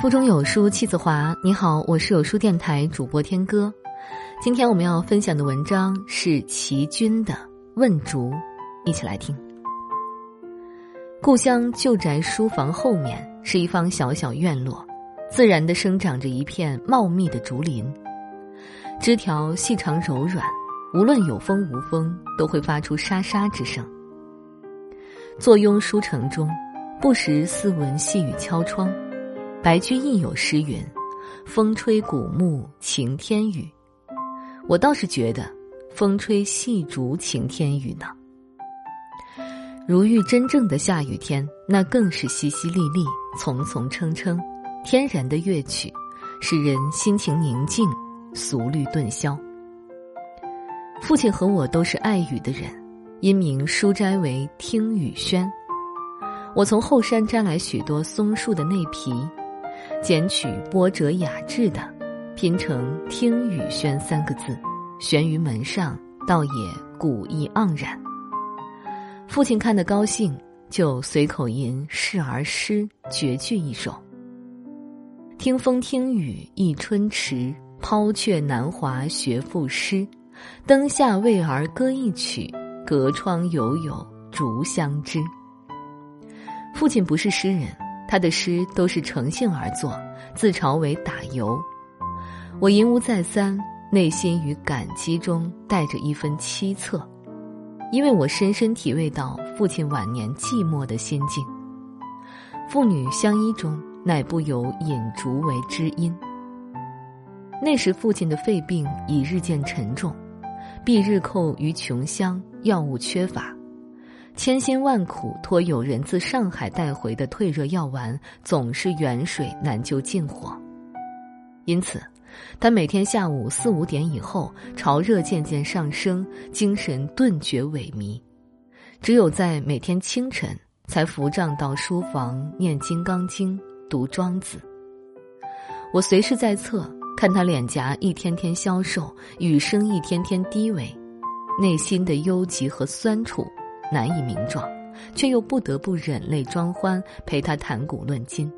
腹中有书气自华。你好，我是有书电台主播天歌。今天我们要分享的文章是齐君的《问竹》，一起来听。故乡旧宅书房后面是一方小小院落，自然的生长着一片茂密的竹林，枝条细长柔软，无论有风无风，都会发出沙沙之声。坐拥书城中，不时似闻细雨敲窗。白居易有诗云：“风吹古木晴天雨。”我倒是觉得，风吹细竹晴天雨呢。如遇真正的下雨天，那更是淅淅沥沥、丛丛称称，天然的乐曲，使人心情宁静，俗虑顿消。父亲和我都是爱雨的人，因名书斋为听雨轩。我从后山摘来许多松树的内皮。剪取波折雅致的，拼成“听雨轩”三个字，悬于门上，倒也古意盎然。父亲看得高兴，就随口吟示儿诗绝句一首：“听风听雨一春迟，抛却南华学赋诗。灯下为儿歌一曲，隔窗犹有竹香知。”父亲不是诗人。他的诗都是乘兴而作，自嘲为打油。我吟无再三，内心与感激中带着一分凄恻，因为我深深体味到父亲晚年寂寞的心境。父女相依中，乃不由引竹为知音。那时父亲的肺病已日渐沉重，避日寇于穷乡，药物缺乏。千辛万苦托友人自上海带回的退热药丸，总是远水难救近火。因此，他每天下午四五点以后，潮热渐渐上升，精神顿觉萎靡。只有在每天清晨，才扶杖到书房念《金刚经》、读《庄子》。我随时在侧，看他脸颊一天天消瘦，语声一天天低微，内心的忧急和酸楚。难以名状，却又不得不忍泪装欢，陪他谈古论今。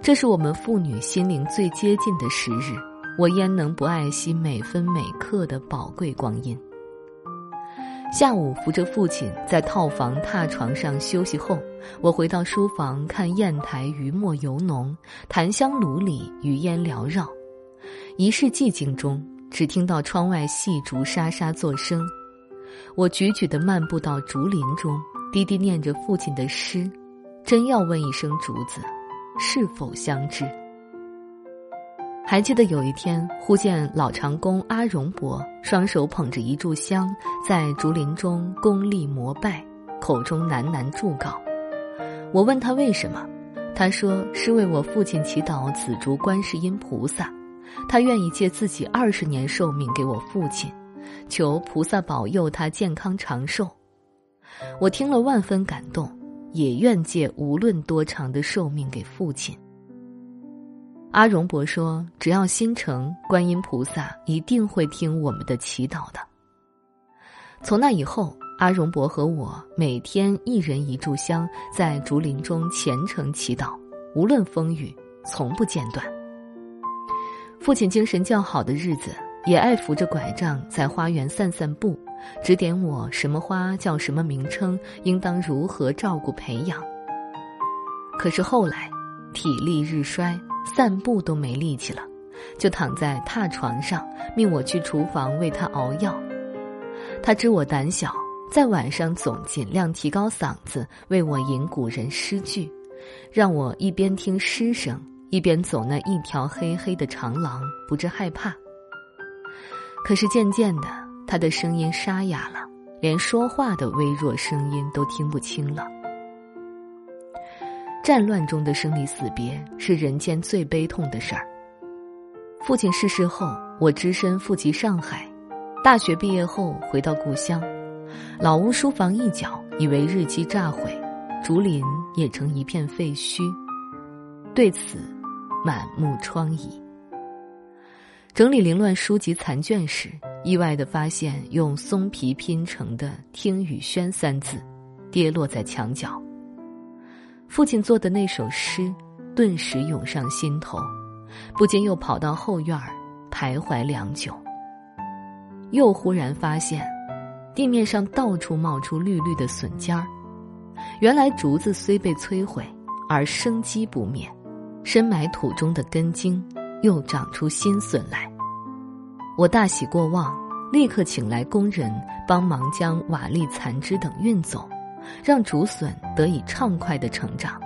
这是我们父女心灵最接近的时日，我焉能不爱惜每分每刻的宝贵光阴？下午扶着父亲在套房榻床上休息后，我回到书房看砚台余墨犹浓，檀香炉里余烟缭绕，一室寂静中，只听到窗外细竹沙沙作声。我踽踽地漫步到竹林中，低低念着父亲的诗，真要问一声竹子，是否相知？还记得有一天，忽见老长工阿荣伯双手捧着一炷香，在竹林中恭立膜拜，口中喃喃祝告。我问他为什么，他说是为我父亲祈祷紫竹观世音菩萨，他愿意借自己二十年寿命给我父亲。求菩萨保佑他健康长寿，我听了万分感动，也愿借无论多长的寿命给父亲。阿荣伯说：“只要心诚，观音菩萨一定会听我们的祈祷的。”从那以后，阿荣伯和我每天一人一炷香，在竹林中虔诚祈祷，无论风雨，从不间断。父亲精神较好的日子。也爱扶着拐杖在花园散散步，指点我什么花叫什么名称，应当如何照顾培养。可是后来，体力日衰，散步都没力气了，就躺在榻床上，命我去厨房为他熬药。他知我胆小，在晚上总尽量提高嗓子为我吟古人诗句，让我一边听诗声，一边走那一条黑黑的长廊，不致害怕。可是渐渐的，他的声音沙哑了，连说话的微弱声音都听不清了。战乱中的生离死别是人间最悲痛的事儿。父亲逝世后，我只身赴及上海，大学毕业后回到故乡，老屋书房一角已为日机炸毁，竹林也成一片废墟，对此满目疮痍。整理凌乱书籍残卷时，意外的发现用松皮拼成的“听雨轩”三字，跌落在墙角。父亲做的那首诗，顿时涌上心头，不禁又跑到后院儿徘徊良久。又忽然发现，地面上到处冒出绿绿的笋尖儿。原来竹子虽被摧毁，而生机不灭，深埋土中的根茎又长出新笋来。我大喜过望，立刻请来工人帮忙将瓦砾残枝等运走，让竹笋得以畅快的成长。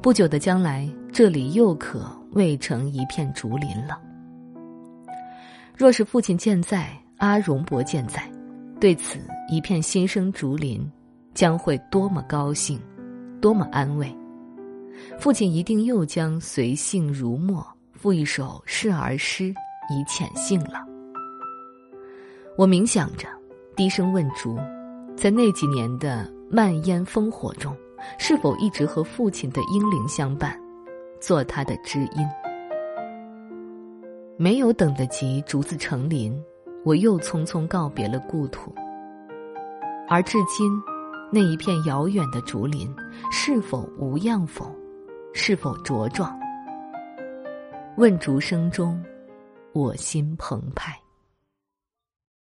不久的将来，这里又可喂成一片竹林了。若是父亲健在，阿荣伯健在，对此一片新生竹林，将会多么高兴，多么安慰！父亲一定又将随性如墨，赋一首示儿诗以遣兴了。我冥想着，低声问竹：在那几年的漫烟烽火中，是否一直和父亲的英灵相伴，做他的知音？没有等得及竹子成林，我又匆匆告别了故土。而至今，那一片遥远的竹林，是否无恙否？是否茁壮？问竹声中，我心澎湃。